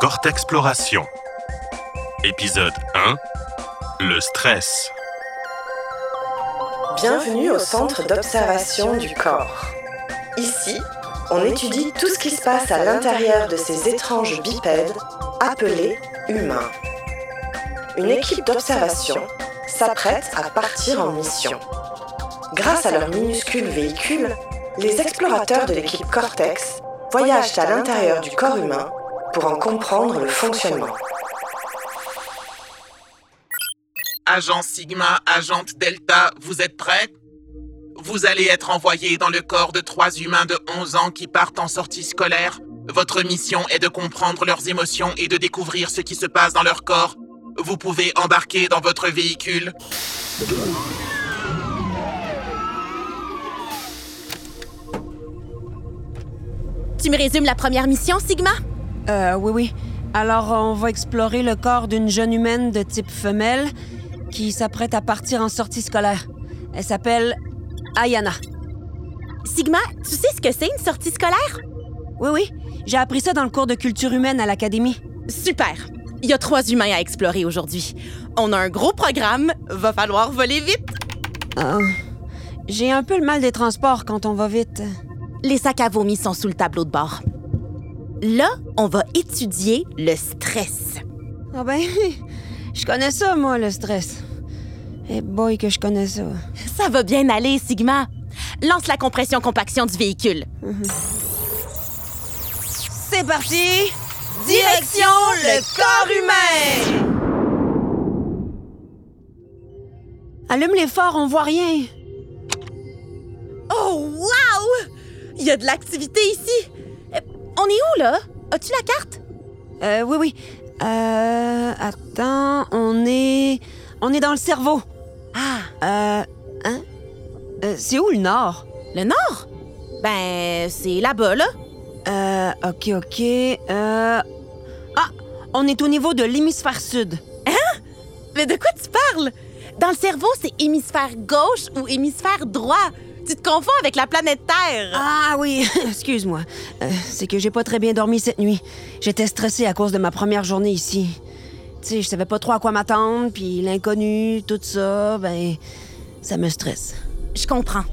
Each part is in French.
Cortexploration. Épisode 1. Le stress. Bienvenue au centre d'observation du corps. Ici, on étudie tout ce qui se passe à l'intérieur de ces étranges bipèdes appelés humains. Une équipe d'observation s'apprête à partir en mission. Grâce à leur minuscule véhicule, les explorateurs de l'équipe Cortex voyagent à l'intérieur du corps humain pour en comprendre le fonctionnement. Agent Sigma, agente Delta, vous êtes prêts? Vous allez être envoyés dans le corps de trois humains de 11 ans qui partent en sortie scolaire. Votre mission est de comprendre leurs émotions et de découvrir ce qui se passe dans leur corps. Vous pouvez embarquer dans votre véhicule. Tu me résumes la première mission, Sigma? Euh, oui, oui. Alors, on va explorer le corps d'une jeune humaine de type femelle qui s'apprête à partir en sortie scolaire. Elle s'appelle Ayana. Sigma, tu sais ce que c'est une sortie scolaire? Oui, oui. J'ai appris ça dans le cours de culture humaine à l'académie. Super! Il y a trois humains à explorer aujourd'hui. On a un gros programme, va falloir voler vite. Ah. J'ai un peu le mal des transports quand on va vite. Les sacs à vomi sont sous le tableau de bord. Là, on va étudier le stress. Ah ben, je connais ça, moi, le stress. Eh boy, que je connais ça. Ça va bien aller, Sigma. Lance la compression-compaction du véhicule. C'est parti! Direction le corps humain! Allume les phares, on voit rien. Oh, wow! Il y a de l'activité ici. On est où, là? As-tu la carte? Euh, oui, oui. Euh, attends, on est... On est dans le cerveau. Ah, Euh, hein? Euh, c'est où le nord? le nord? Ben, c'est là-bas, là. Euh, ok, ok. Euh... Ah, on est au niveau de l'hémisphère sud. Mais de quoi tu parles? Dans le cerveau, c'est hémisphère gauche ou hémisphère droit. Tu te confonds avec la planète Terre. Ah oui, excuse-moi. Euh, c'est que j'ai pas très bien dormi cette nuit. J'étais stressée à cause de ma première journée ici. Tu sais, je savais pas trop à quoi m'attendre, puis l'inconnu, tout ça, ben, ça me stresse. Je comprends.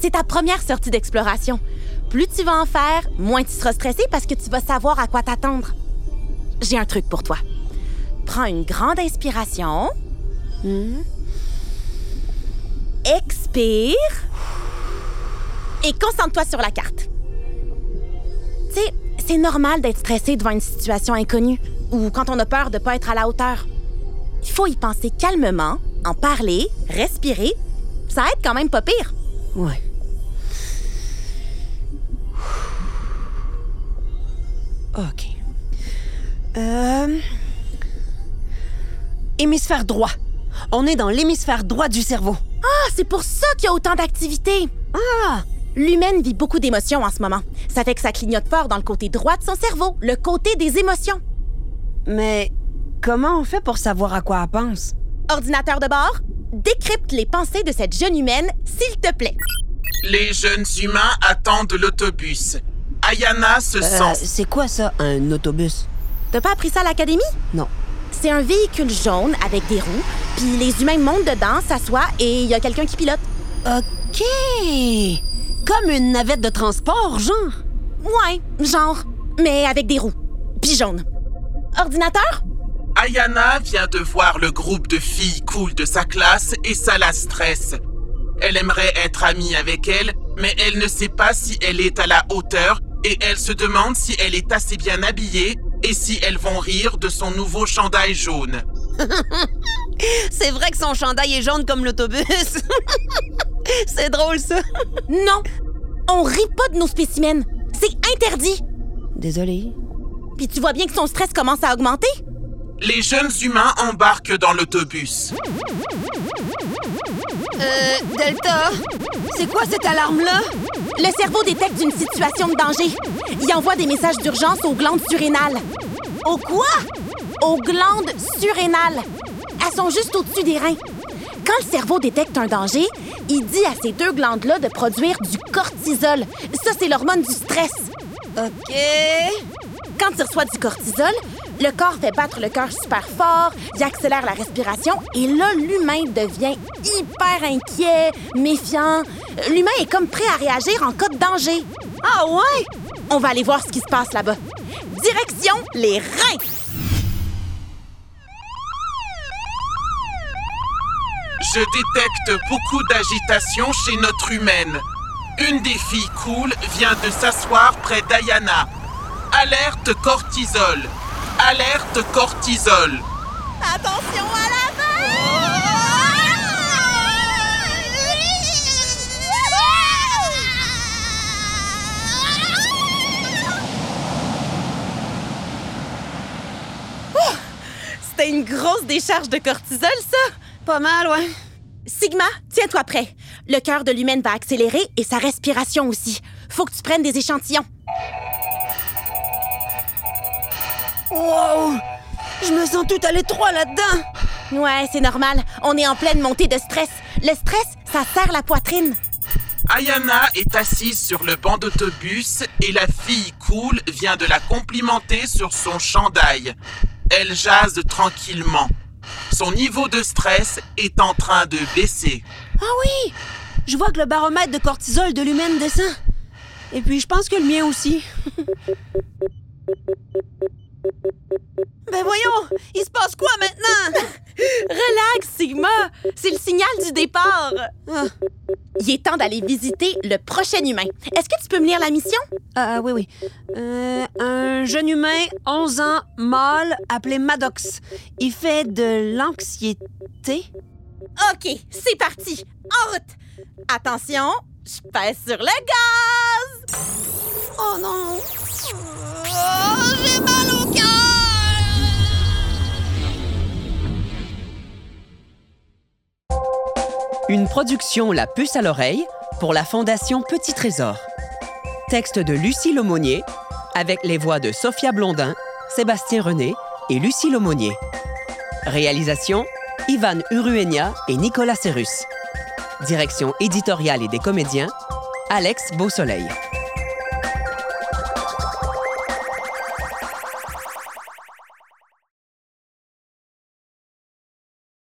C'est ta première sortie d'exploration. Plus tu vas en faire, moins tu seras stressé parce que tu vas savoir à quoi t'attendre. J'ai un truc pour toi. Prends une grande inspiration. Expire. Et concentre-toi sur la carte. Tu sais, c'est normal d'être stressé devant une situation inconnue ou quand on a peur de ne pas être à la hauteur. Il faut y penser calmement, en parler, respirer. Ça aide quand même pas pire. Ouais. OK. Euh... Hémisphère droit. On est dans l'hémisphère droit du cerveau. Ah, c'est pour ça qu'il y a autant d'activités. Ah! L'humaine vit beaucoup d'émotions en ce moment. Ça fait que ça clignote fort dans le côté droit de son cerveau, le côté des émotions. Mais comment on fait pour savoir à quoi elle pense? Ordinateur de bord, décrypte les pensées de cette jeune humaine, s'il te plaît. Les jeunes humains attendent l'autobus. Ayana se Euh, sent... c'est quoi ça, un autobus? T'as pas appris ça à l'académie? Non. C'est un véhicule jaune avec des roues, puis les humains montent dedans, s'assoient et il y a quelqu'un qui pilote. OK! Comme une navette de transport, genre? Ouais, genre, mais avec des roues. Puis jaune. Ordinateur? Ayana vient de voir le groupe de filles cool de sa classe et ça la stresse. Elle aimerait être amie avec elle, mais elle ne sait pas si elle est à la hauteur et elle se demande si elle est assez bien habillée et si elles vont rire de son nouveau chandail jaune. C'est vrai que son chandail est jaune comme l'autobus. c'est drôle, ça. Non! On rit pas de nos spécimens. C'est interdit. Désolé. Puis tu vois bien que son stress commence à augmenter? Les jeunes humains embarquent dans l'autobus. Euh, Delta, c'est quoi cette alarme-là? Le cerveau détecte une situation de danger. Il envoie des messages d'urgence aux glandes surrénales. Au quoi? Aux glandes surrénales. Elles sont juste au-dessus des reins. Quand le cerveau détecte un danger, il dit à ces deux glandes-là de produire du cortisol. Ça, c'est l'hormone du stress. OK. Quand tu reçois du cortisol, Le corps fait battre le cœur super fort, il accélère la respiration, et là, l'humain devient hyper inquiet, méfiant. L'humain est comme prêt à réagir en cas de danger. Ah ouais? On va aller voir ce qui se passe là-bas. Direction les reins! Je détecte beaucoup d'agitation chez notre humaine. Une des filles cool vient de s'asseoir près d'Ayana. Alerte cortisol. Alerte cortisol. Attention à la C'était une grosse décharge de cortisol, ça! Pas mal, ouais. Sigma, tiens-toi prêt. Le cœur de l'humaine va accélérer et sa respiration aussi. Faut que tu prennes des échantillons. Wow! Je me sens tout à l'étroit là-dedans. Ouais, c'est normal. On est en pleine montée de stress. Le stress, ça serre la poitrine. Ayana est assise sur le banc d'autobus et la fille cool vient de la complimenter sur son chandail. Elle jase tranquillement. Son niveau de stress est en train de baisser. Ah oui! Je vois que le baromètre de cortisol de l'humaine descend. Et puis, je pense que le mien aussi. ben voyons! Il se passe quoi maintenant? Relax, Sigma. C'est le signal du départ. Ah, Il est temps d'aller visiter le prochain humain. Est-ce que tu peux me lire la mission? ah, oui, oui. Euh, un jeune humain, 11 ans, mâle, appelé Maddox. Il fait de l'anxiété. OK, c'est parti. En route. Attention, je pèse sur le gaz. Oh non! Oh, j'ai mal au Une production La Puce à l'oreille pour la Fondation Petit Trésor. Texte de Lucie Laumonier avec les voix de Sophia Blondin, Sébastien René et Lucie Laumonier. Réalisation Ivan Uruenia et Nicolas Serrus. Direction éditoriale et des comédiens Alex Beausoleil.